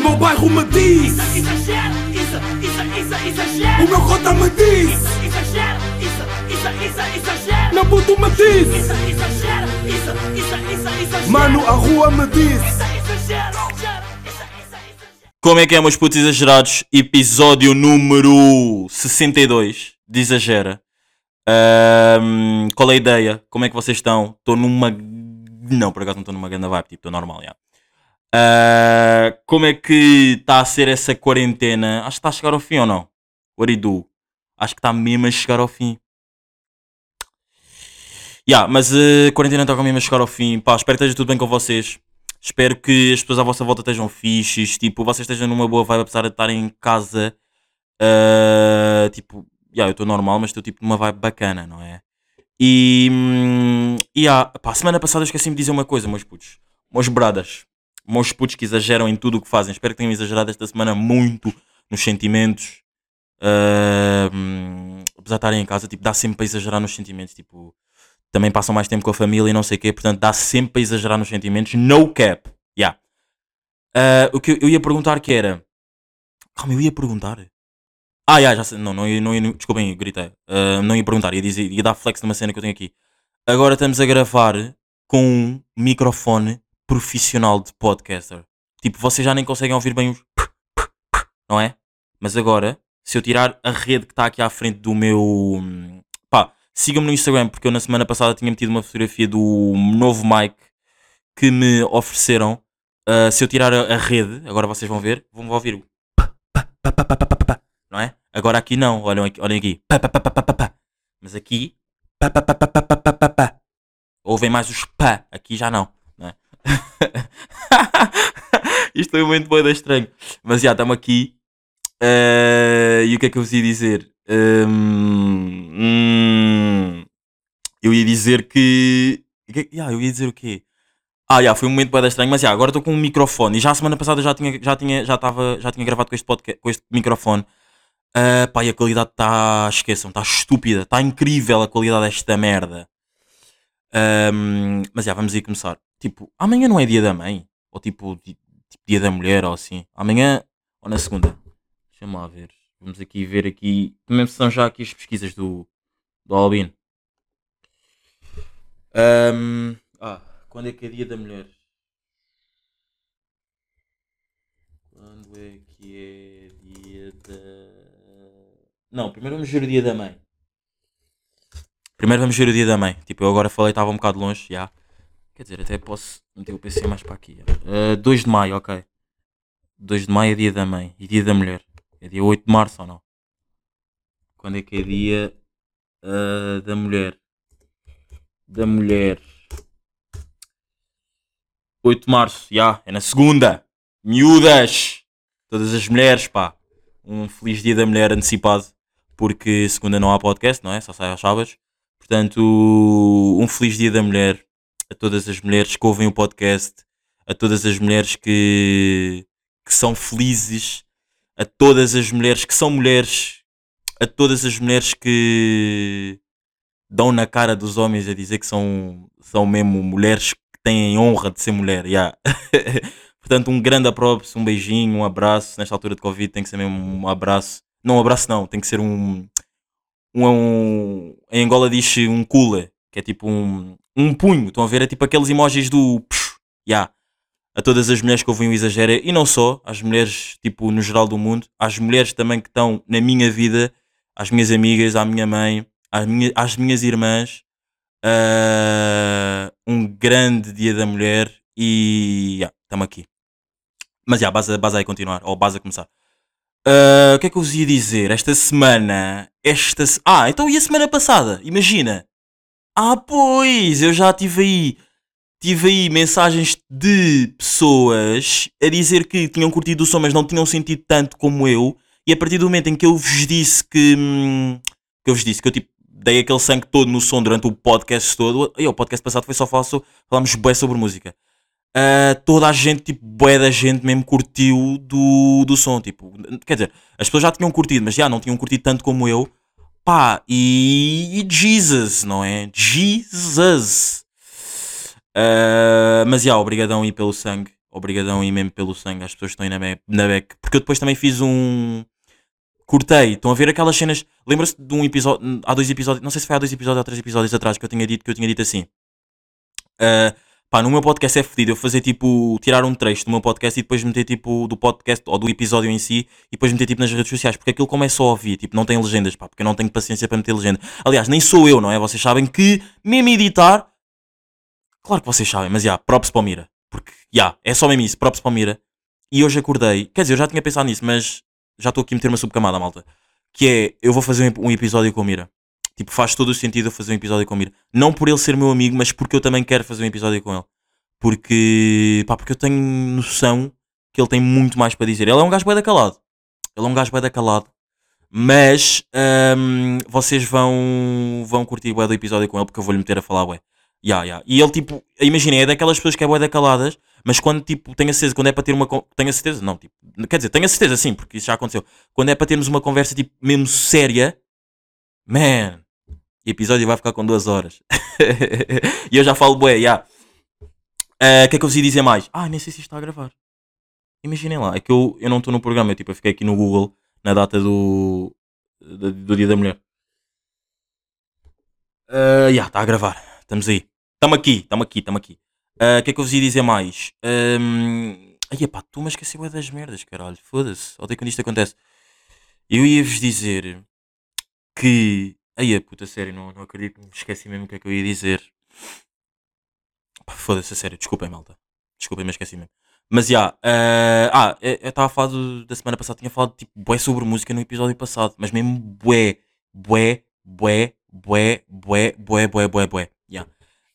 meu bairro me diz Isso, exagero, isso, isso, isso, exagero. O meu cota me diz Isso, exagero, isso, isso, isso, exagero. Meu puto me diz Isso, exagero, isso, isso, isso, exagero. Mano, a rua me diz Isso, exagero. Como é que é, meus putos exagerados? Episódio número 62 de Exagera. Ahm, qual é a ideia? Como é que vocês estão? Estou numa. Não, por acaso não estou numa grande vibe, tipo, estou normal, já. Ah, como é que está a ser essa quarentena? Acho que está a chegar ao fim ou não? Do? Acho que está mesmo a chegar ao fim. Yeah, mas a quarentena está mesmo a chegar ao fim. Pá, espero que esteja tudo bem com vocês. Espero que as pessoas à vossa volta estejam fixes. Tipo, vocês estejam numa boa vibe apesar de estarem em casa. Ah, tipo, yeah, eu estou normal, mas estou tipo numa vibe bacana, não é? E, hum, e ah, pá, semana passada eu esqueci-me de dizer uma coisa, meus putos. Meus bradas. Meus putos que exageram em tudo o que fazem. Espero que tenham exagerado esta semana muito nos sentimentos. Hum, apesar de estarem em casa, tipo, dá sempre para exagerar nos sentimentos. Tipo, também passam mais tempo com a família e não sei o quê. Portanto, dá sempre para exagerar nos sentimentos. No cap. Yeah. Ah, o que eu, ia perguntar que era... Calma, eu ia perguntar... Ah, yeah, já sei. Não, não não ia, desculpem, gritei. Ah, não ia perguntar, ia, dizer, ia dar flex numa cena que eu tenho aqui. Agora estamos a gravar com um microfone profissional de podcaster. Tipo, vocês já nem conseguem ouvir bem os. Não é? Mas agora, se eu tirar a rede que está aqui à frente do meu. Pá, sigam-me no Instagram, porque eu na semana passada tinha metido uma fotografia do novo mic que me ofereceram. Uh, se eu tirar a, rede, agora vocês vão ver, vão ouvir o. Não é? Agora aqui não, olhem aqui. Olhem aqui. Mas aqui. Ouvem mais os pá, aqui já não. Isto foi muito boa estranho. Mas já estamos aqui. Eh, e o que é que eu vos ia dizer? Hum, hum, eu ia dizer que. que é eu ia dizer o quê? Ah, já, foi um momento bem estranho, mas já, agora estou com um microfone. E já a semana passada já tinha, já tinha, já tava, já tinha gravado com este, podcast, com este microfone. Ah, pá, e a qualidade está. Esqueçam, está estúpida. Está incrível a qualidade desta merda. Ahm, mas já, vamos aí começar. Tipo, amanhã não é dia da mãe? Ou tipo, tipo dia da mulher ou assim? Amanhã ou na segunda? Deixa-me lá ver. Vamos aqui ver aqui. Também são já aqui as pesquisas do, do Albino. Ah, quando é que é dia da mulher? Quando é que é dia da. Não, primeiro vamos ver o dia da mãe. Primeiro vamos ver o dia da mãe. Tipo, eu agora falei, estava um bocado longe, já. Quer dizer, até posso meter o PC mais para aqui. Uh, 2 de maio, ok. 2 de maio é dia da mãe e dia da mulher. É dia 8 de março ou não? Quando é que é dia uh, da mulher? Da mulher. 8 de março, já, é na segunda. Miúdas! Todas as mulheres, pá. Um feliz dia da mulher antecipado. Porque segunda não há podcast, não é? Só sai aos sábados. Portanto, um feliz dia da mulher a todas as mulheres que ouvem o podcast, a todas as mulheres que, que são felizes, a todas as mulheres que são mulheres, a todas as mulheres que dão na cara dos homens a dizer que são, são mesmo mulheres que têm honra de ser mulher. yeah. Portanto, um grande aprops, um beijinho, um abraço. Nesta altura de Covid tem que ser mesmo um abraço. Não um abraço não, tem que ser um. um, um em Angola diz um cooler, que é tipo um, um punho. Estão a ver? É tipo aqueles emojis do. Psh, yeah. A todas as mulheres que ouvem o Exagera, e não só, às mulheres, tipo, no geral do mundo, às mulheres também que estão na minha vida, às minhas amigas, à minha mãe, às, minha, às minhas irmãs. Ah, um grande dia da mulher e yeah, estamos aqui. Mas já, base, base aí continuar, ou base a começar. Ah, o que é que eu vos ia dizer? Esta semana. Esta. se- Ah, então e a semana passada? Imagina. Ah, pois, eu já tive aí. Tive aí mensagens de pessoas a dizer que tinham curtido o som, mas não tinham sentido tanto como eu. E a partir do momento em que eu vos disse que. hum, que eu vos disse que eu tipo dei aquele sangue todo no som durante o podcast todo. E o podcast passado foi só falar so- falámos bué sobre música. Ah, toda a gente, tipo, bué da gente mesmo curtiu do, do som. Tipo, quer dizer, as pessoas já tinham curtido, mas já não tinham curtido tanto como eu. Pá, e, e Jesus, não é? Jesus! Ah, mas já, obrigadão aí pelo sangue. Obrigadão e mesmo pelo sangue às pessoas que estão aí na na beca. Porque eu depois também fiz um. Cortei. Estão a ver aquelas cenas. Lembra-se de um episódio. Há dois episódios. Não sei se foi há dois episódios ou três episódios atrás que eu tinha dito que eu tinha dito assim. Ah, pá, no meu podcast é fedido eu fazer tipo. Tirar um trecho do meu podcast e depois meter tipo. Do podcast ou do episódio em si e depois meter tipo nas redes sociais. Porque aquilo como é só ouvir, tipo, não tem legendas, pá. Porque eu não tenho paciência para meter legenda. Aliás, nem sou eu, não é? Vocês sabem que mesmo editar. Claro que vocês sabem, mas já, props para o Mira. Porque, já, é só mesmo isso, props para o Mira. E hoje acordei, quer dizer, eu já tinha pensado nisso, mas já estou aqui a meter uma subcamada, malta. Que é, eu vou fazer um episódio com o Mira. Tipo, faz todo o sentido eu fazer um episódio com o Mira. Não por ele ser meu amigo, mas porque eu também quero fazer um episódio com ele. Porque, pá, porque eu tenho noção que ele tem muito mais para dizer. Ele é um gajo bem calado. Ele é um gajo bem calado. Mas hum, vocês vão, vão curtir bué do episódio com ele porque eu vou-lhe meter a falar bué. Ya, ya. E ele tipo, imaginem, é daquelas pessoas que é da caladas, mas quando tipo, tenho a certeza, quando é para ter uma tenho a certeza, não, tipo, quer dizer, tenho a certeza sim, porque isso já aconteceu. Quando é para termos uma conversa tipo mesmo séria, man, o episódio vai ficar com duas horas. e eu já falo bué, ya. Ah, O que é que eu vos ia dizer mais? Ah, nem sei se está a gravar. Imaginem lá, é que eu, eu não estou no programa, eu, tipo, eu fiquei aqui no Google na data do, do, do Dia da Mulher. Ah, Já, está a gravar. Estamos aí. Estamos aqui, estamos aqui, estamos aqui. Ah, O que é que eu vos ia dizer mais? Um... Ai, pá, tu me esqueci bué das merdas, caralho. Foda-se. Odeio quando isto acontece. Eu ia-vos dizer que... Ai, a puta, sério, não, não acredito. Me esqueci mesmo o que é que eu ia dizer. Pá, Foda-se, a sério. Desculpem, malta. Desculpem, me esqueci mesmo. Mas já, ah, ah, eu eu estava a falar do- da semana passada, tinha falado tipo bué sobre música no episódio passado, mas mesmo bué, bué, bué, bué, bué, bué, bué, bué, bué. Ya.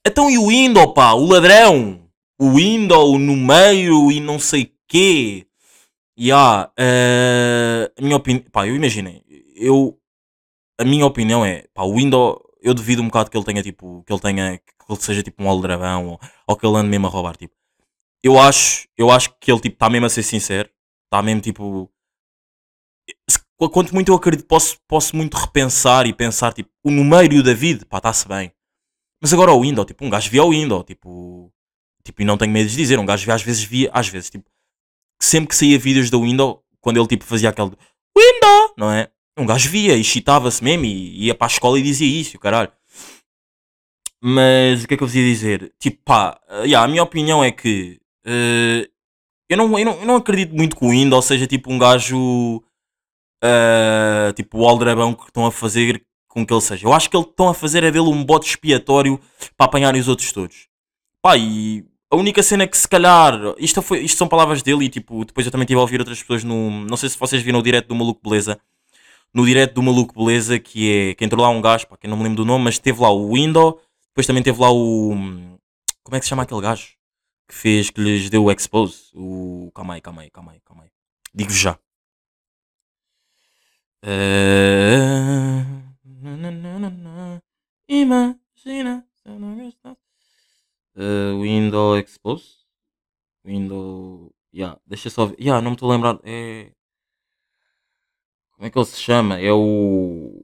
Então e o Indo, pá, o ladrão, o Indo, o número e não sei quê. Ya, ah, a minha opinião, pá, eu imaginei, eu, a minha opinião é, pá, o Indo, eu devido um bocado que ele tenha tipo, que ele tenha, que ele seja tipo um aldrabão ou, ou que ele ande mesmo a roubar, tipo eu acho, eu acho que ele tipo está mesmo a ser sincero, está mesmo tipo quanto muito eu acredito, posso, posso muito repensar e pensar tipo o número e o David, pá, está-se bem. Mas agora o Windows, tipo, um gajo via o Windows, tipo, tipo, e não tenho medo de dizer, um gajo via, às vezes via, às vezes, tipo, sempre que saía vídeos do Windows, quando ele tipo fazia aquele Windows, não é? Um gajo via e chitava-se mesmo e ia para a escola e dizia isso, caralho. Mas o que é que eu vos ia dizer? Tipo, pá, eh, yeah, a minha opinião é que eh, eu, não, eu, não, eu não acredito muito que o Windows seja tipo um gajo eh, tipo o aldrabão que estão a fazer com que ele seja. Eu acho que eles estão a fazer é dele um bote expiatório para apanharem os outros todos. Pá, e a única cena que se calhar. Isto, foi, isto são palavras dele e tipo, depois eu também estive a ouvir outras pessoas no. Não sei se vocês viram o direto do Maluco Beleza. No direto do Maluco Beleza, que é. Que entrou lá um gajo, pá, que eu não me lembro do nome, mas teve lá o Windows, depois também teve lá o. Como é que se chama aquele gajo? Que fez, que lhes deu o expose. O. Calma aí, calma aí, calma aí, calma aí. Digo já. Eh, Imagina se eu não. Eh, Windows Expose. Windows. Yeah, deixa só ver. Yeah, não me estou a lembrar. É. Como é que ele se chama? É o.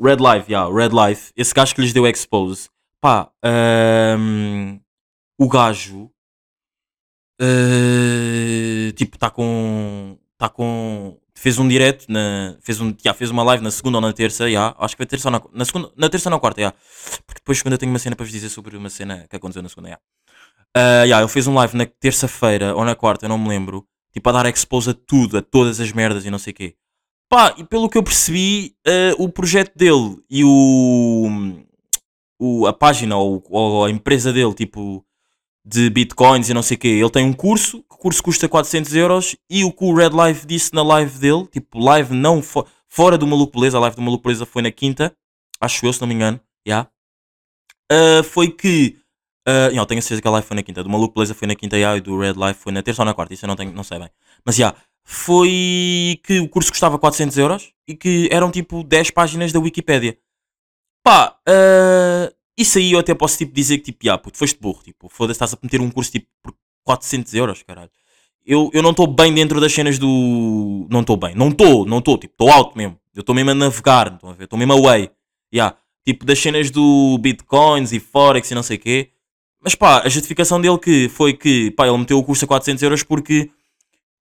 Red Life, yeah, Red Life. Esse gajo que lhes deu expose. Pá, ahm, o gajo. eh, tipo, está com. Está com. Fez um direct, na, fez, um, yeah, fez uma live na segunda ou na terça, yeah, acho que foi terça ou na, na, segunda, na terça ou na quarta, yeah, porque depois segunda tenho uma cena para vos dizer sobre uma cena que aconteceu na segunda. Yeah. Ah, yeah, ele fez um live na terça-feira ou na quarta, não me lembro, tipo a dar expose a tudo, a todas as merdas e não sei o quê. Pá, e pelo que eu percebi, ah, o projeto dele e o, o, a página ou, ou a empresa dele, tipo de bitcoins e não sei o quê, ele tem um curso, o curso custa 400 euros e o que o Red Life disse na live dele, tipo live não fo- fora do Maluco Beleza, a live do Maluco Beleza foi na quinta, acho eu, se não me engano, já. Ah, foi que Uh, tenho a certeza que a live foi na quinta. Do Maluco Beleza foi na quinta yeah, e do Red Life foi na terça ou na quarta. Isso eu não, tenho, não sei bem. Mas já, foi que o curso custava 400 euros e que eram tipo 10 páginas da Wikipédia. Pá, uh, isso aí eu até posso tipo, dizer que tipo, yeah, puto, foste burro. Tipo, foda-se, estás a meter um curso tipo por 400 euros, caralho. Eu, eu não estou bem dentro das cenas do. Não estou bem. Não estou, não estou. Tipo, estou alto mesmo. Eu estou mesmo a navegar. A? Estou mesmo away. Yeah. Tipo, das cenas do Bitcoins e Forex e não sei o quê. Mas pá, a justificação dele que foi que pá, ele meteu o curso a 400 euros porque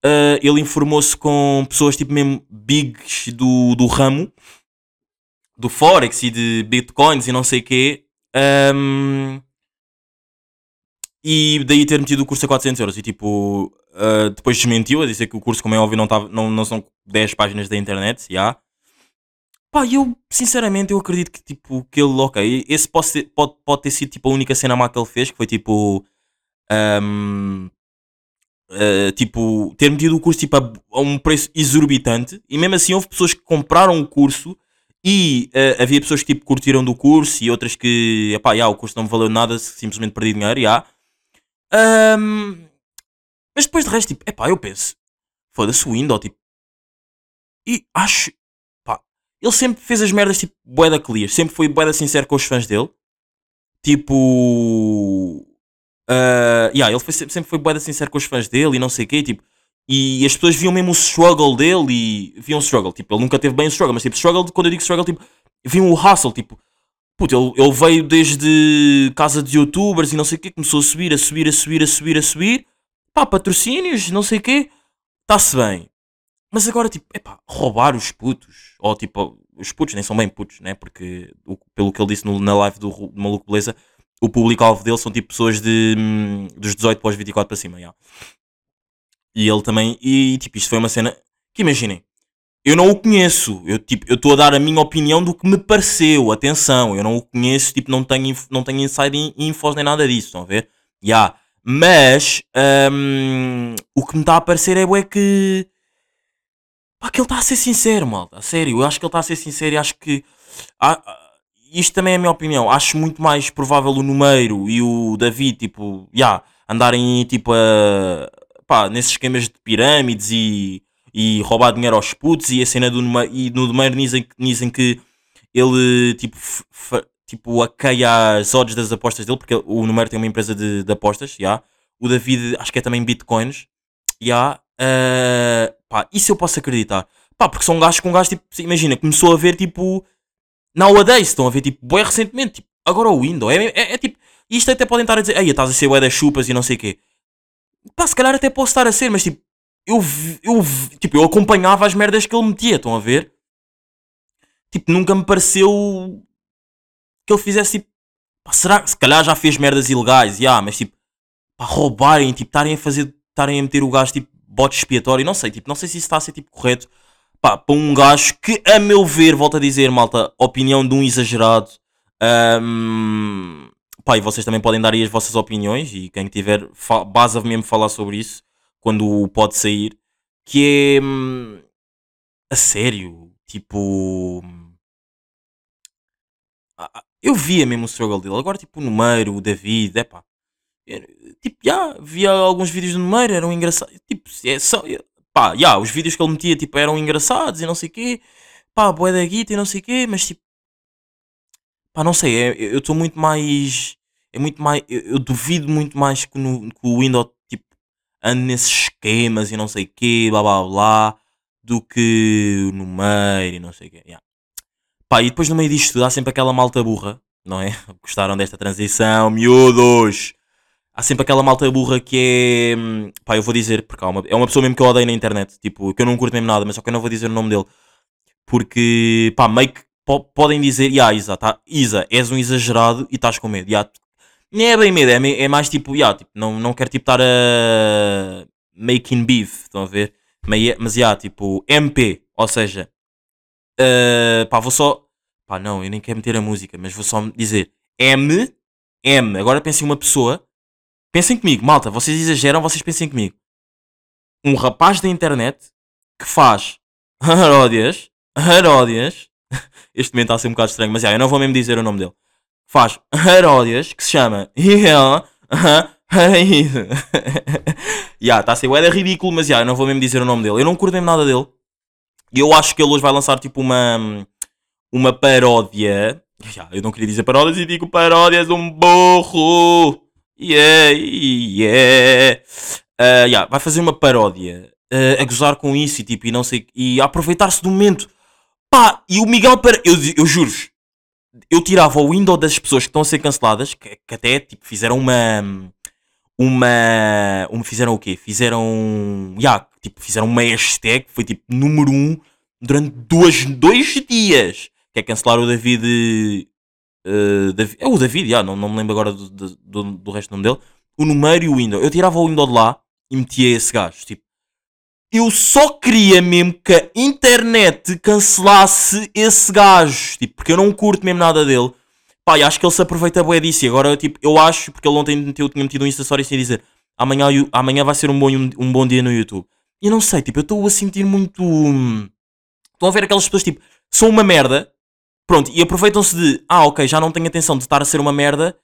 ah, ele informou-se com pessoas tipo mesmo bigs do, do ramo do Forex e de Bitcoins e não sei o quê. ahm, e daí ter metido o curso a 400 euros. E tipo, ah, depois desmentiu a dizer que o curso, como é óbvio, não, tava, não, não são 10 páginas da internet. Já. Pá, eu, sinceramente, eu acredito que, tipo, que ele, ok, esse pode, ser- pode, pode ter sido, tipo, a única cena má que ele fez, que foi, tipo, ahm, ah, tipo, ter metido o curso, tipo, a, a um preço exorbitante, e mesmo assim houve pessoas que compraram o curso, e ah, havia pessoas que, tipo, curtiram do curso, e outras que, epá, já, o curso não me valeu nada, simplesmente perdi dinheiro, já. Ahm, mas depois de resto, tipo, epá, eu penso, foda-se o Windows, tipo, e acho, ele sempre fez as merdas tipo boeda clear, sempre foi boeda sincero com os fãs dele. Tipo. ah, yeah, ele foi, sempre foi boeda sincero com os fãs dele e não sei o quê. Tipo, e as pessoas viam mesmo o struggle dele e viam o struggle. Tipo, ele nunca teve bem o struggle, mas tipo, struggle, quando eu digo struggle, tipo, viam o hustle. Tipo, puto, ele, ele veio desde casa de youtubers e não sei o quê, começou a subir, a subir, a subir, a subir, a subir. Pá, patrocínios, não sei o quê. Está-se bem. Mas agora, tipo, epá, roubar os putos, ou tipo, os putos nem são bem putos, né? Porque, o- pelo que ele disse no- na live do, do Maluco Beleza, o público-alvo dele são tipo pessoas de, hum, dos 18 para os 24 para cima, já. E ele também, e tipo, isto foi uma cena que imaginem, eu não o conheço, eu tipo, eu estou a dar a minha opinião do que me pareceu, atenção, eu não o conheço, tipo, não tenho, não tenho inside in- infos nem nada disso, estão a ver? Já. Mas, hum, o que me está a parecer é bué que Pá, que ele está a ser sincero, malta. A sério, eu acho que ele está a ser sincero e acho que. ah, ah, isto também é a minha opinião. Acho muito mais provável o Numeiro e o David, tipo, já, andarem tipo a. pá, nesses esquemas de pirâmides e. e roubar dinheiro aos putos e a cena do Numeiro. e no Numeiro dizem, dizem que ele, tipo, tipo, akeia as odds das apostas dele, porque o Numeiro tem uma empresa de, de apostas, já. O David, acho que é também bitcoins, já. ah, pá, isso eu posso acreditar. Pá, porque são gajos com gajos, tipo, imagina, começou a ver, tipo, nowadays, estão a ver, tipo, bem recentemente, tipo, agora o Windows, é, é, é tipo, isto até podem estar a dizer, ei, estás a ser bué das chupas e não sei o quê. Pá, se calhar até posso estar a ser, mas tipo, eu, eu, tipo, eu acompanhava as merdas que ele metia, estão a ver? Tipo, nunca me pareceu que ele fizesse, tipo, pá, será se calhar já fez merdas ilegais, já, mas tipo, pá, roubarem, tipo, estarem a fazer, estarem a meter o gajo, tipo, bote expiatório, não sei, tipo, não sei se isso está a ser, tipo, correto, pá, para um gajo que, a meu ver, volto a dizer, malta, opinião de um exagerado, ahm, pá, e vocês também podem dar aí as vossas opiniões, e quem tiver, base a mesmo falar sobre isso, quando pode sair, que é, hum, a sério, tipo... Eu via mesmo o struggle dele, agora tipo o Numeiro, o David, é pá, tipo, já, via alguns vídeos do Numeiro, eram engraçados. Tipo, é só, é- pá, já, os vídeos que ele metia, tipo, eram engraçados e não sei o quê. Pá, boé da guita e não sei o quê, mas tipo, pá, não sei, é- eu estou muito mais, é muito mais, eu, eu duvido muito mais que, no, que o Windows, tipo, ande nesses esquemas e não sei o quê, blá blá blá, do que o Numeiro e não sei o quê, já. Pá, e depois no meio disto tudo há sempre aquela malta burra, não é? Gostaram desta transição, miúdos! Há sempre aquela malta burra que é. hum, Pá, eu vou dizer, porque há uma, é uma pessoa mesmo que eu odeio na internet, tipo, que eu não curto mesmo nada, mas só que eu não vou dizer o nome dele. Porque, pá, meio que po- podem dizer, ya, Isa, tá, Isa, és um exagerado e estás com medo. Ya, nem é bem medo, é, é mais tipo, ya, tipo, não, não quero tipo estar a. making beef, estão a ver? Mas, mas ya, tipo, MP, ou seja, Uh, pá, vou só. Pá, não, eu nem quero meter a música, mas vou só dizer M, M. Agora pensem uma pessoa. Pensem comigo, malta, vocês exageram, vocês pensem comigo. Um rapaz da internet que faz paródias, paródias. Este momento está a ser um bocado estranho, mas já, eu não vou mesmo dizer o nome dele. Faz paródias que se chama Yeah. Já, está a ser bué ridículo, mas já, eu não vou mesmo dizer o nome dele. Eu não curto mesmo nada dele. E eu acho que ele hoje vai lançar tipo uma, uma paródia. Já, eu não queria dizer paródias e digo paródias um burro. Yeah, yeah. Ah, já, vai fazer uma paródia ah, a gozar com isso e tipo, e não sei, e aproveitar-se do momento. Pá, e o Miguel Pereira, eu, eu juro eu tirava o window das pessoas que estão a ser canceladas, que, que até tipo, fizeram uma. Uma. uma fizeram o quê? Fizeram. Yeah, tipo, fizeram uma hashtag, foi tipo número 1 um, durante duas, dois dias. Que é cancelar o David. Eh, é o David, yeah, não, não me lembro agora do, do, do, resto do nome dele. O número e o window. Eu tirava o window de lá e metia esse gajo. Tipo, eu só queria mesmo que a internet cancelasse esse gajo, tipo, porque eu não curto mesmo nada dele. Pá, e acho que ele se aproveita bué disso. E agora, tipo, eu acho, porque ele ontem meteu, tinha metido um Insta Story sem dizer amanhã, amanhã vai ser um bom, um bom dia no YouTube. E eu não sei, tipo, eu estou a sentir muito. hum, Estão a ver aquelas pessoas, tipo, são uma merda, pronto, e aproveitam-se de, ah, ok, já não tenho atenção de estar a ser uma merda,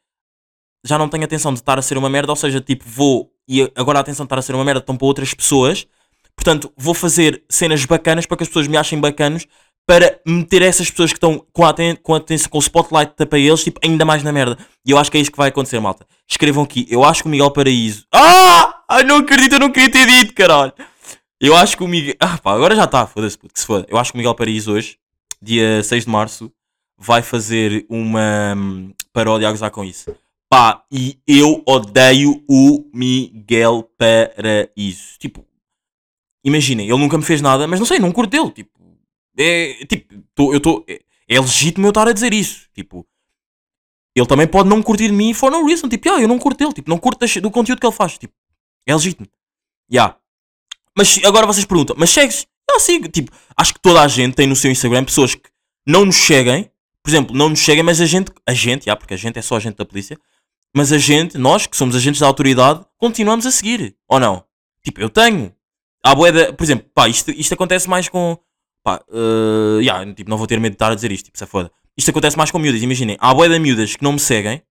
já não tenho atenção de estar a ser uma merda, ou seja, tipo, vou, e agora a atenção de estar a ser uma merda estão para outras pessoas, portanto, vou fazer cenas bacanas para que as pessoas me achem bacanos, para meter essas pessoas que estão com a, com com o spotlight para eles, tipo, ainda mais na merda. E eu acho que é isso que vai acontecer, malta. Escrevam aqui, eu acho que o Miguel Paraíso. Ah! Ai, não acredito, eu não queria ter dito, caralho. Eu acho que o Miguel. Ah, pá, agora já está, foda-se, puto, que se foda. Eu acho que o Miguel Paraíso hoje, dia 6 de março, vai fazer uma hum, paródia a gozar com isso. Pá, e eu odeio o Miguel Paraíso. Tipo, imaginem, ele nunca me fez nada, mas não sei, não curto dele. Tipo, é. Tipo, tô, eu estou. É, é legítimo eu estar a dizer isso. Tipo, ele também pode não curtir de mim for no reason. Tipo, ah, eu não curto dele. Tipo, não curto do conteúdo que ele faz. Tipo, é legítimo. Yeah. Mas agora vocês perguntam, mas segues? Eu sigo. Tipo, acho que toda a gente tem no seu Instagram pessoas que não nos seguem. Por exemplo, não nos seguem, mas a gente, a gente, yeah, porque a gente é só agente da polícia, mas a gente, nós que somos agentes da autoridade, continuamos a seguir. Ou não? Tipo, eu tenho. Há boeda, por exemplo, pá, isto, isto acontece mais com. Pá, uh, yeah, tipo, não vou ter medo de estar a dizer isto, tipo, se é foda. Isto acontece mais com miúdas, imaginem. Há boeda miúdas que não me seguem.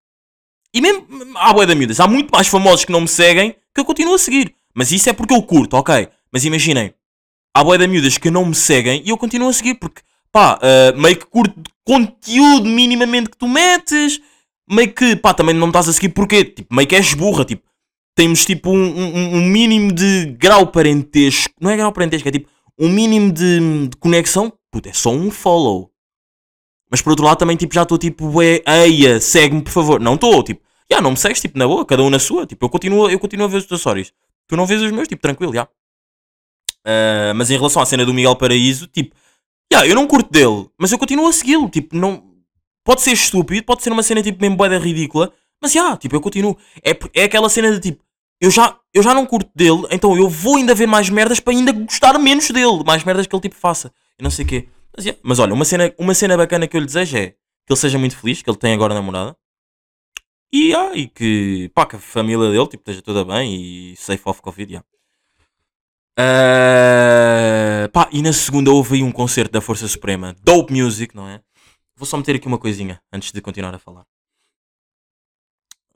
E mesmo há boeda miúdas, há muito mais famosos que não me seguem que eu continuo a seguir. Mas isso é porque eu curto, ok? Mas imaginem, há boeda miúdas que não me seguem e eu continuo a seguir porque, pá, uh, meio que curto conteúdo minimamente que tu metes, meio que, pá, também não estás a seguir porque, tipo, meio que és burra, tipo, temos tipo um, um- um mínimo de grau parentesco, não é grau parentesco, é tipo um mínimo de, de conexão, puta, é só um follow. Mas por outro lado também, tipo, já estou tipo, é, eia, segue-me por favor. Não estou, tipo, já não me segues, tipo, na boa, cada um na sua, tipo, eu continuo, eu continuo a ver os teus stories. Tu não vês os meus, tipo, tranquilo, já. Ah, mas em relação à cena do Miguel Paraíso, tipo, já, eu não curto dele, mas eu continuo a segui-lo, tipo, não... Pode ser estúpido, pode ser uma cena, tipo, mesmo boeda ridícula, mas já, tipo, eu continuo. É, é aquela cena de, tipo, eu já, eu já não curto dele, então eu vou ainda ver mais merdas para ainda gostar menos dele, mais merdas que ele, tipo, faça. E não sei o quê. Mas, já, mas olha, uma cena, uma cena bacana que eu lhe desejo é que ele seja muito feliz, que ele tenha agora namorada. E, ah, e que, pá, que a família dele, tipo, esteja toda bem e safe off Covid, já. Ah, pá, e na segunda houve aí um concerto da Força Suprema, Dope Music, não é? Vou só meter aqui uma coisinha antes de continuar a falar.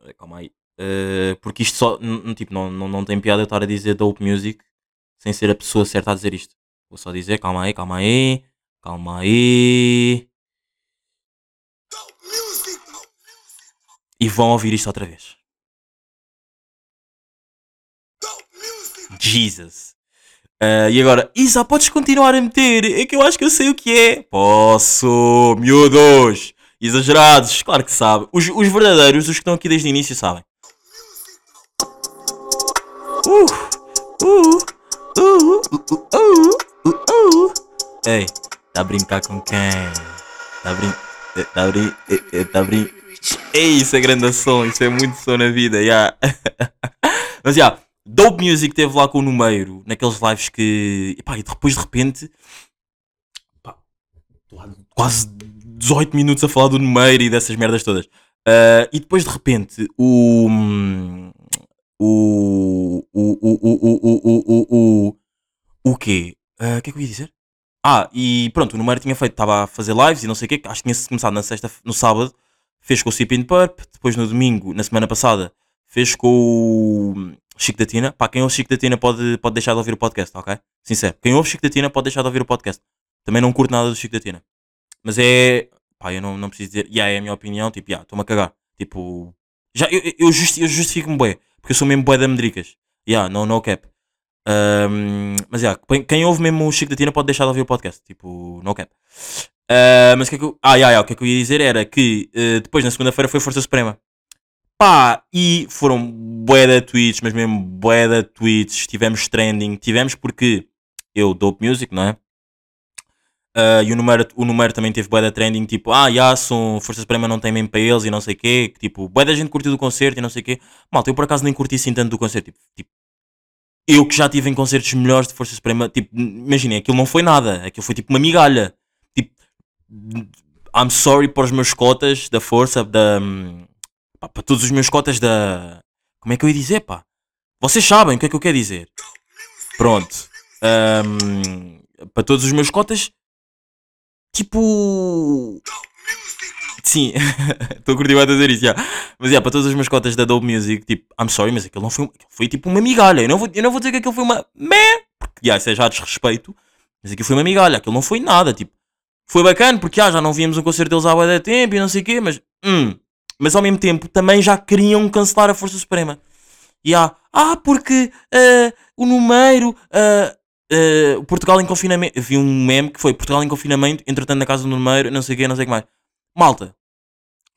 Eh, Calma aí. Eh, porque isto só, tipo, não, não, não tem piada eu estar a dizer Dope Music sem ser a pessoa certa a dizer isto. Vou só dizer, calma aí, calma aí, calma aí. E vão ouvir isto outra vez. Jesus. Ah, e agora, Isa, podes continuar a meter? É que eu acho que eu sei o que é. Posso, miúdos. Exagerados, claro que sabe. Os, os verdadeiros, os que estão aqui desde o início, sabem. Uh, uh, uh, uh, uh, uh, uh, uh. Ei, tá a brincar com quem? Tá a brin... eh, Tá a brin... eh, eh, Tá a. Ei, isso é grande som, isso é muito som na vida, já. Mas já, Dope Music teve lá com o número, naqueles lives que. Epá, e depois de repente. pá, quase 18 minutos a falar do número e dessas merdas todas. Ah, e depois de repente o. O. O. O. O. O. O. O. O. Quê? Ah, O que é que eu ia dizer? Ah, e pronto, o número tinha feito, estava a fazer lives e não sei o quê, acho que tinha começado na sexta, no sábado, fez com o Sip in Purp, depois no domingo, na semana passada, fez com o Chico da Tina. Pá, quem ouve Chico da Tina pode, pode deixar de ouvir o podcast, ok? Sincero, quem ouve Chico da Tina pode deixar de ouvir o podcast. Também não curto nada do Chico da Tina. Mas é. Pá, eu não, não preciso dizer. Yeah, é a minha opinião. Tipo, yeah, estou-me a cagar. Tipo. Já, eu, eu, justi- eu justifico-me bué. Porque eu sou mesmo bué da medricas. Yeah, no, no cap. Ahm, mas yeah, quem- ouve mesmo o Chico da Tina pode deixar de ouvir o podcast. Tipo, no cap. Ah, mas o que é que eu. Ah, yeah, yeah, o que é que eu ia dizer era que eh, depois na segunda-feira foi Força Suprema. Pá, e foram bué de tweets, mas mesmo bué de tweets. Tivemos trending, tivemos porque eu dope music, não é? Ah, e o número, o número também teve bué de trending, tipo, ah, já, Força Suprema não tem mesmo para eles e não sei o quê. que, Tipo, bué da gente curtiu do concerto e não sei o quê. Malta, eu por acaso nem curti assim tanto do concerto. Tipo, tipo, eu que já tive em concertos melhores de Força Suprema, tipo, imaginem, aquilo não foi nada. Aquilo foi tipo uma migalha. Tipo, I'm sorry para os meus cotas da Força, da... pá, para todos os meus cotas da... Como é que eu ia dizer, pá? Vocês sabem o que é que eu quero dizer. Pronto. Ahm, para todos os meus cotas, tipo. Sim, estou a curtir a dizer isso, já. Mas yeah, para todos os meus cotas da Dope Music, tipo, I'm sorry, mas aquilo não foi, aquilo foi tipo uma migalha. Eu não vou, eu não vou dizer que aquilo foi uma meh, porque yeah, isso é já desrespeito, mas aquilo foi uma migalha, aquilo não foi nada, tipo, foi bacana porque ah, já não víamos um concerto deles há de tempo e não sei o quê, mas, hum, mas ao mesmo tempo também já queriam cancelar a Força Suprema. E há, ah, porque ah, o número, ah, ah, o Portugal em confinamento, vi um meme que foi Portugal em confinamento, entretanto na casa do número, não sei o quê, não sei o que mais. Malta,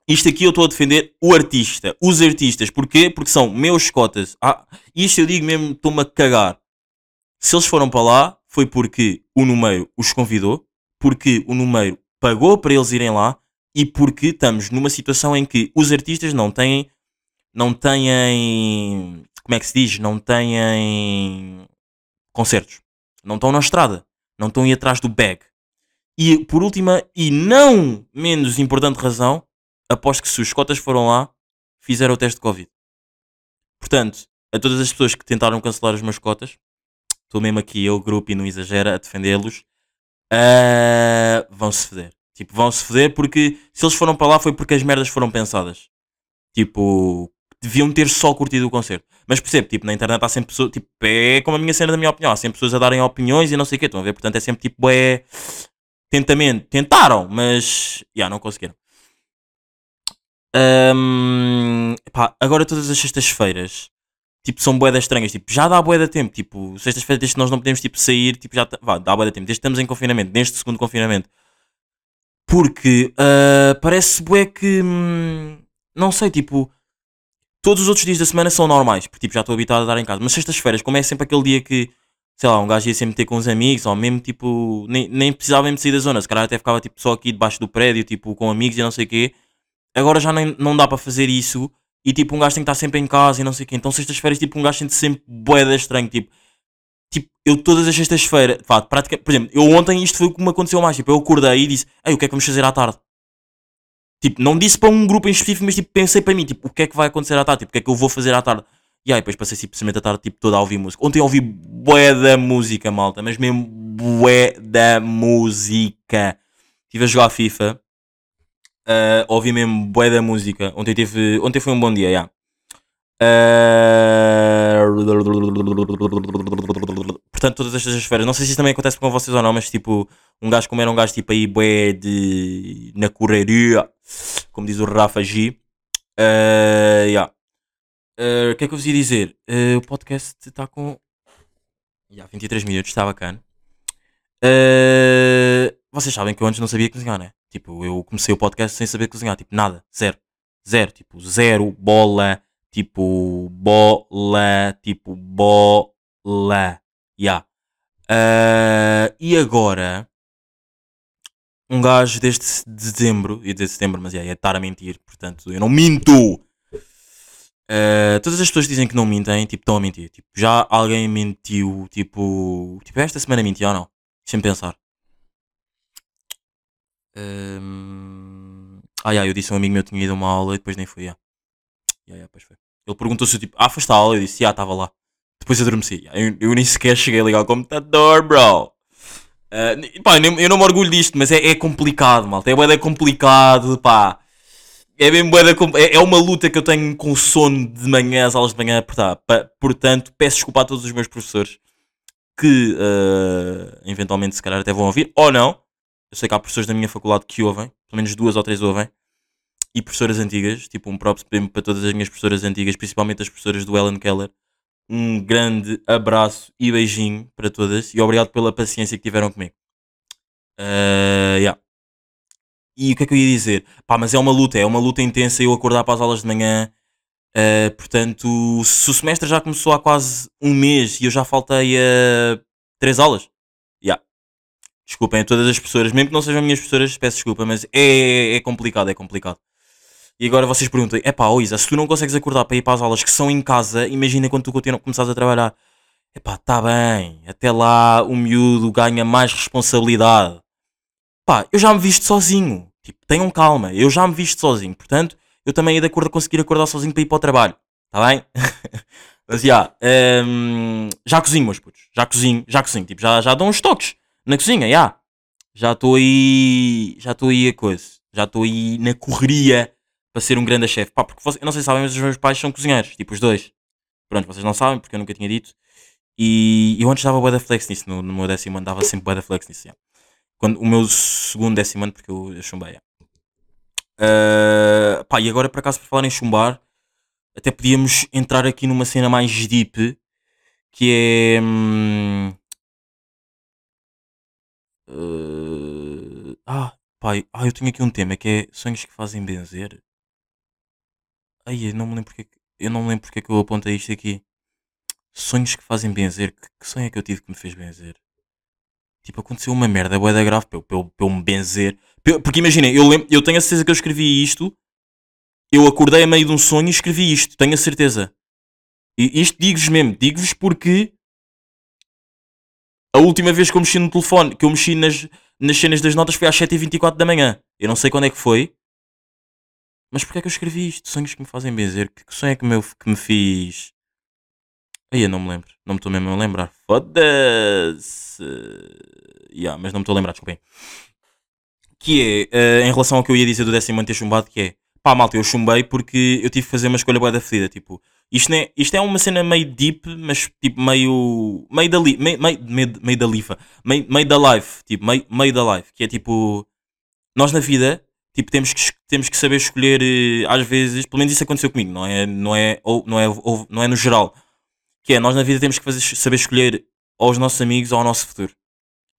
isto aqui eu estou a defender o artista, os artistas. Porquê? Porque são meus cotas. Ah, isto eu digo mesmo, estou-me a cagar. Se eles foram para lá, foi porque o número os convidou, porque o número pagou para eles irem lá e porque estamos numa situação em que os artistas não têm. Não têm. Como é que se diz? Não têm. concertos. Não estão na estrada. Não estão a ir atrás do bag. E por última, e não menos importante razão, aposto que se os cotas foram lá, fizeram o teste de Covid. Portanto, a todas as pessoas que tentaram cancelar os meus cotas, estou mesmo aqui, eu, grupo e não exagera, a defendê-los, ah, vão-se foder. Tipo, vão-se foder porque se eles foram para lá foi porque as merdas foram pensadas. Tipo, deviam ter só curtido o concerto. Mas percebo, tipo, na internet há sempre pessoas, tipo, é como a minha cena da minha opinião, há sempre pessoas a darem opiniões e não sei o quê, estão a ver? Portanto, é sempre tipo, é tentamento. Tentaram, mas, já, não conseguiram. Ahm, pá, agora todas as sextas-feiras, tipo, são boedas estranhas, tipo, já dá boeda tempo, tipo, sextas-feiras desde que nós não podemos, tipo, sair, tipo, já, tá- vá, dá boeda tempo, desde que estamos em confinamento, neste segundo confinamento. Porque, ah, parece bué que, hum, não sei, tipo, todos os outros dias da semana são normais, porque, tipo, já estou habituado a dar em casa, mas sextas-feiras, como é sempre aquele dia que, sei lá, um gajo ia sempre ter com os amigos, ou mesmo, tipo, nem, nem precisava mesmo sair da zona, se calhar até ficava, tipo, só aqui debaixo do prédio, tipo, com amigos e não sei o quê, agora já nem, não dá para fazer isso. E tipo um gajo tem que estar sempre em casa e não sei o quê. Então sextas-feiras tipo um gajo sente sempre boeda estranho, tipo, tipo, eu todas as sextas-feiras, prática, por exemplo, eu ontem isto foi o que me aconteceu mais, tipo, eu acordei e disse, ei, o que é que vamos fazer à tarde? Tipo, não disse para um grupo em específico, mas tipo, pensei para mim, tipo, o que é que vai acontecer à tarde? Tipo, o que é que eu vou fazer à tarde? E aí, depois passei simplesmente a tarde tipo, toda a ouvir música. Ontem ouvi bué da música, malta, mas mesmo bué da música. Estive a jogar FIFA, Uh, ouvi mesmo bué da música. Ontem, tive, ontem foi um bom dia, já. Uh, portanto, todas estas esferas. Não sei se isso também acontece com vocês ou não, mas tipo, um gajo como era um gajo tipo aí bué de... na correria, como diz o Rafa G. Uh, yeah. Uh, O que é que eu vos ia dizer? Uh, o podcast está com... Yeah, 23 minutos, está bacana. Vocês sabem que eu antes não sabia cozinhar, né? Tipo, eu comecei o podcast sem saber cozinhar, tipo, nada, zero, zero, tipo, zero, bola, tipo, bola, tipo, bola, ya. Ah, e agora, um gajo desde dezembro, e de setembro, mas já ia estar a mentir, portanto, eu não minto! Ah, todas as pessoas dizem que não mentem, tipo, estão a mentir. Tipo, já alguém mentiu, tipo, tipo, esta semana mentiu ou não? Deixa-me pensar. Hum, Ah, yeah, eu disse a um amigo meu que tinha ido a uma aula e depois nem fui. Yeah. Yeah, yeah, pois foi. Ele perguntou se tipo, ah, foste à aula? Eu disse, ah, estava lá. Depois adormeci. Eu, eu nem sequer cheguei a ligar o computador, bro. Ni- pá, eu, não me orgulho disto, mas é, é complicado, malta. É complicado, pá. É mesmo bué da com- é, é uma luta que eu tenho com sono de manhã, as aulas de manhã. porta- pa- Portanto, peço desculpa a todos os meus professores que ah, eventualmente se calhar até vão ouvir, ou não. Eu sei que há professores da minha faculdade que ouvem, pelo menos duas ou três ouvem, e professoras antigas, tipo um props para todas as minhas professoras antigas, principalmente as professoras do Ellen Keller. Um grande abraço e beijinho para todas e obrigado pela paciência que tiveram comigo. Uh, yeah. e o que é que eu ia dizer? Pá, mas é uma luta, é uma luta intensa eu acordar para as aulas de manhã. Uh, portanto, se o semestre já começou há quase um mês e eu já faltei a três aulas, já. Desculpem a todas as professoras, mesmo que não sejam minhas professoras, peço desculpa, mas é, é complicado, é complicado. E agora vocês perguntam: é pá, Isa, se tu não consegues acordar para ir para as aulas que são em casa, imagina quando tu continu- começares a trabalhar. É pá, tá bem, até lá o miúdo ganha mais responsabilidade. Pá, eu já me visto sozinho. Tipo, tenham calma, eu já me visto sozinho. Portanto, eu também ia de acordo a conseguir acordar sozinho para ir para o trabalho. Tá bem? Mas já, hum, já cozinho, meus putos. Já cozinho, já cozinho. Tipo, já, já dou uns toques na cozinha, já. Já estou aí. Já estou aí a coisa. Já estou aí na correria para ser um grande chefe. Pá, porque vocês, eu não sei se sabem, mas os meus pais são cozinheiros. Tipo, os dois. Pronto, vocês não sabem, porque eu nunca tinha dito. E eu antes dava da flex nisso. No, no meu décimo ano dava sempre da flex nisso, já. Quando, o meu segundo décimo ano, porque eu, eu chumbei, já. Ah, pá, e agora por acaso por falar em chumbar, até podíamos entrar aqui numa cena mais deep, que é... hum, uh, ah, pai, ah, eu tenho aqui um tema que é sonhos que fazem benzer. Ai, eu não me lembro porque, é eu não me lembro porque é que eu apontei isto aqui. Sonhos que fazem benzer. Que, que sonho é que eu tive que me fez benzer? Tipo, aconteceu uma merda bué da grave para eu, eu, eu me benzer. Porque imaginem, eu, lembro, eu tenho a certeza que eu escrevi isto. Eu acordei a meio de um sonho e escrevi isto. Tenho a certeza. E isto digo-vos mesmo. Digo-vos porque a última vez que eu mexi no telefone, que eu mexi nas, nas cenas das notas foi às 7h24 da manhã. Eu não sei quando é que foi. Mas porquê é que eu escrevi isto? Sonhos que me fazem benzer. Que, que sonho é que, meu, que me fiz? Aí eu não me lembro. Não me estou mesmo a lembrar. Foda-se. Yeah, mas não me estou a lembrar, desculpem. Que é, eh, em relação ao que eu ia dizer do décimo ano ter chumbado, que é pá, malta, eu chumbei porque eu tive que fazer uma escolha boa da fedida. Tipo, isto, é, isto é uma cena meio deep, mas tipo meio. meio da, li, meio, meio, meio, meio da lifa, meio, meio da life, tipo, meio, meio da life, que é tipo. Nós na vida, tipo, temos que, temos que saber escolher, eh, às vezes, pelo menos isso aconteceu comigo, não é, não é, ou, não é, ou, não é no geral, que é nós na vida temos que fazer, saber escolher aos nossos amigos ou ao nosso futuro.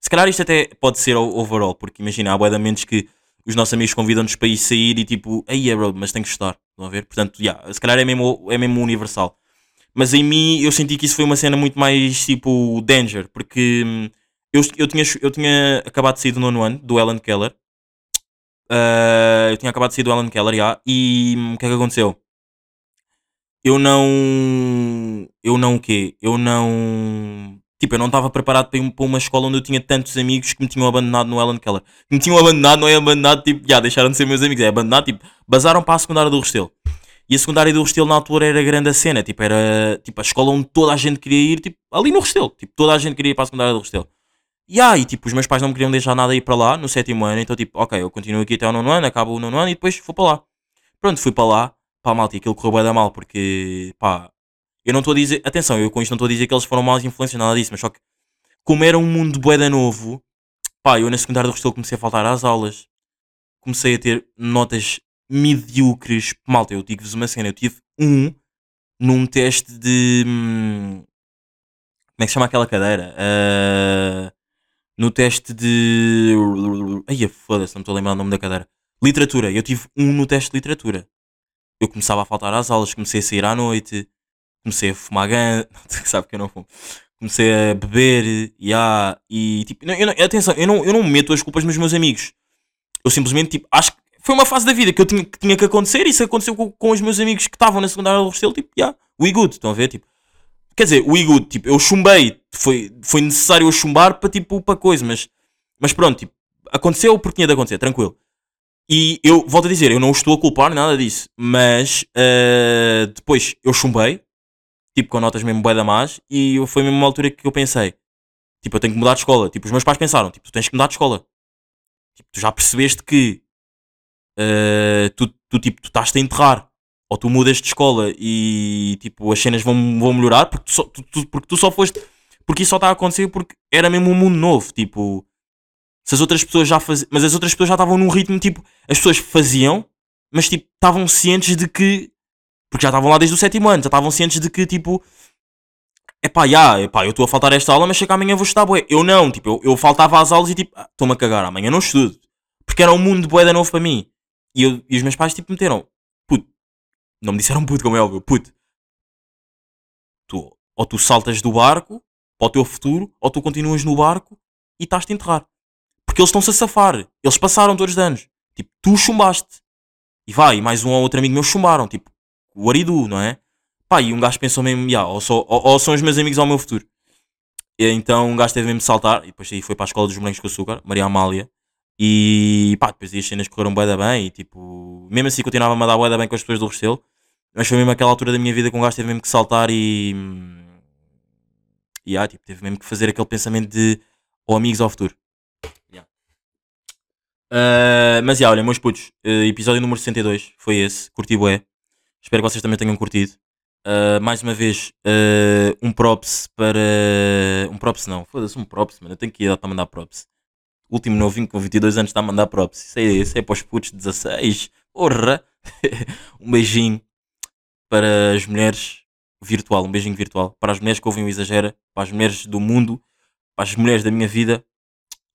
Se calhar isto até pode ser overall, porque imagina, há momentos que os nossos amigos convidam-nos para ir sair e tipo, aí é bro, mas tem que estar, estão a ver? Portanto, yeah, se calhar é mesmo, é mesmo universal. Mas em mim eu senti que isso foi uma cena muito mais tipo danger, porque hum, eu, eu, tinha, eu tinha acabado de sair do nono ano, do Ellen Keller. Ah, eu tinha acabado de sair do Ellen Keller, já, e o que é que aconteceu? Eu não. Eu não o quê? Eu não. Tipo, eu não estava preparado para ir para uma escola onde eu tinha tantos amigos que me tinham abandonado no Ellen Keller. Que me tinham abandonado, não é abandonado, tipo, já deixaram de ser meus amigos, é abandonado, tipo, basaram para a secundária do Restelo. E a secundária do Restelo na altura era grande a cena, tipo, era tipo a escola onde toda a gente queria ir, tipo, ali no Restelo, tipo, toda a gente queria ir para a secundária do Restelo. E aí, tipo, os meus pais não me queriam deixar nada ir para lá no sétimo ano, então, tipo, ok, eu continuo aqui até ao nono ano, acabo o nono ano e depois vou para lá. Pronto, fui para lá, pá, malta, e aquilo correu bem da mal, porque, pá, eu não estou a dizer, atenção, eu com isto não estou a dizer que eles foram mal influências, nada disso, mas só que, como era um mundo boeda novo, pá, eu na secundária do Restelo comecei a faltar às aulas, comecei a ter notas medíocres, malta, eu digo-vos uma cena, eu tive um num teste de, hum, como é que se chama aquela cadeira? Ah, no teste de. Ai, foda-se, não me estou a lembrar o nome da cadeira. Literatura, eu tive um no teste de literatura. Eu começava a faltar às aulas, comecei a sair à noite, comecei a fumar gan. Sabe que eu não fumo. Comecei a beber, yeah, e tipo, não, eu não- atenção, eu não, eu não meto as culpas nos meus amigos. Eu simplesmente, tipo, acho que foi uma fase da vida que eu tinha que, tinha que acontecer e isso aconteceu com, com os meus amigos que estavam na secundária do Restelo, tipo, yeah, we good, estão a ver? Tipo, quer dizer, we good, tipo, eu chumbei, foi, foi necessário eu chumbar para, tipo, para coisa, mas, mas pronto, tipo, aconteceu porque tinha de acontecer, tranquilo. E eu, volto a dizer, eu não estou a culpar, nada disso, mas ah, depois eu chumbei, tipo, com notas mesmo bué da más, e foi mesmo uma altura que eu pensei, tipo, eu tenho que mudar de escola. Tipo, os meus pais pensaram, tipo, tu tens que mudar de escola. Tipo, tu já percebeste que ah, tu, tu, tipo, tu estás-te a enterrar, ou tu mudas de escola e, tipo, as cenas vão, vão melhorar, porque tu, só, tu- tu- porque tu só foste, porque isso só está a acontecer porque era mesmo um mundo novo, tipo... Se as outras pessoas já faziam. Mas as outras pessoas já estavam num ritmo tipo. As pessoas faziam, mas tipo, estavam cientes de que. Porque já estavam lá desde o sétimo ano, já estavam cientes de que tipo. Epá, já, epá, eu estou a faltar esta aula, mas que amanhã vou estudar bué. Eu não, tipo, eu, eu faltava às aulas e tipo, ah, estou-me a cagar, amanhã não estudo. Porque era um mundo boeda novo para mim. E, eu- e os meus pais, tipo, meteram, não me disseram puto, como é óbvio, puto, tu, ou tu saltas do barco para o teu futuro, ou tu continuas no barco e estás-te a enterrar. Porque eles estão-se a safar. Eles passaram todos os anos. Tipo, tu chumbaste. E vai, e mais um ou outro amigo meu chumbaram. Tipo, o Aridu, não é? Pá, e um gajo pensou mesmo, "Ya, ou, ou, ou são os meus amigos ao meu futuro. E então um gajo teve mesmo de saltar. E depois aí foi para a escola dos morangos com açúcar, Maria Amália. E pá, depois as cenas correram bué da bem. E tipo, mesmo assim continuava-me a dar bué da bem com as pessoas do Restelo. Mas foi mesmo aquela altura da minha vida que um gajo teve mesmo que saltar e. E ah, tipo, teve mesmo que fazer aquele pensamento de ou amigos ao futuro. Ya. Ah, mas já, olha, meus putos, eh, episódio número 62 foi esse, curti bué. Espero que vocês também tenham curtido. Ah, mais uma vez, um props para. Um props não, foda-se, um props, mano. Eu tenho que ir para mandar props. Último novinho com 22 anos está a mandar props. Isso é, isso é para os putos de 16. Porra! um beijinho para as mulheres virtual, um beijinho virtual. Para as mulheres que ouvem o Exagera, para as mulheres do mundo, para as mulheres da minha vida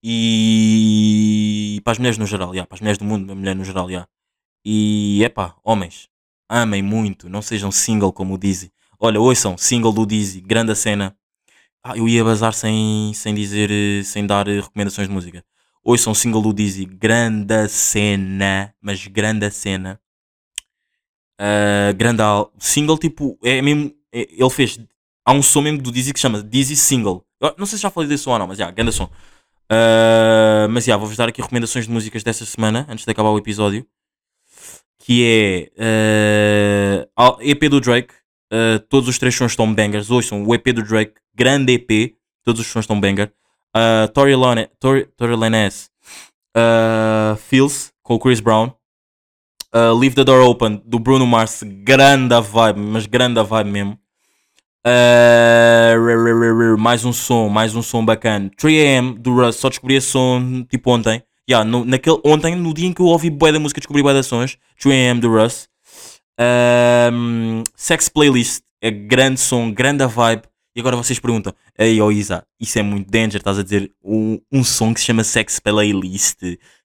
e para as mulheres no geral, yeah, para as mulheres do mundo, a mulher no geral, yeah. E é pá, homens, amem muito, não sejam single como o Dizzy. Olha, ouçam, single do Dizzy, grande a cena. Ah, eu ia bazar sem, sem dizer, eh, sem dar eh, recomendações de música. Ouçam, single do Dizzy, grande cena, mas grande cena. Ah, grande al- single, tipo, é mesmo, é- ele fez, há um som mesmo do Dizzy que se chama Dizzy Single. Eu não sei se já falei desse som ou não, mas já, grande som. Ah, mas já, vou-vos dar aqui recomendações de músicas desta semana, antes de acabar o episódio. Que é ah, EP do Drake. Ah, todos os três sons estão bangers. Ouçam o EP do Drake, grande EP. Todos os sons estão banger. Uh, Tory, Lane, Tory, Tory Lanez, uh, Feels, com o Chris Brown. Uh, Leave the Door Open, do Bruno Mars. Grande vibe, mas grande vibe mesmo. Uh, mais um som, mais um som bacana. 3am do Russ, só descobri esse som tipo ontem. Yeah, no, naquele, ontem, no dia em que eu ouvi bué da música, descobri bué da sons. 3am do Russ. Um, Sex Playlist é grande som, grande vibe. E agora vocês perguntam, ei, oh Isa, isso é muito danger, estás a dizer um, um som que se chama Sex Playlist.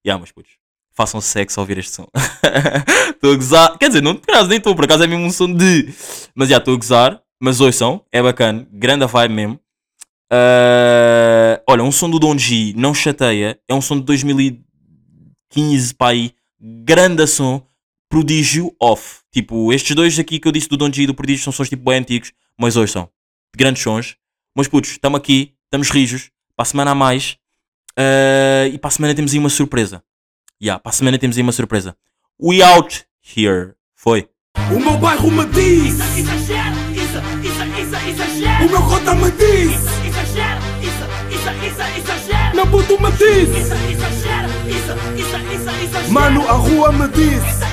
Yeah, mas putos, façam sexo ao ouvir este som. Estou a gozar, quer dizer, não por acaso nem estou, por acaso é mesmo um som de. Mas já estou a gozar, mas ouçam, é bacana, grande vibe mesmo. Ah, olha, um som do Don G, não chateia, é um som de 2015 para aí, grande som, Prodígio Off. Tipo, estes dois aqui que eu disse do Don G e do Prodígio são sons tipo bem antigos, mas ouçam, grandes sons. Mas putos, estamos aqui, estamos rijos, para a semana a mais, Ah, e para a semana temos aí uma surpresa. Yeah, para a semana temos aí uma surpresa. We out here. Foi. O meu bairro me diz, isso, isso, exagera. o meu cota me diz, isso, meu puto me diz, Isso, exagera, isso, isso, isso, exagera. mano, a rua me diz.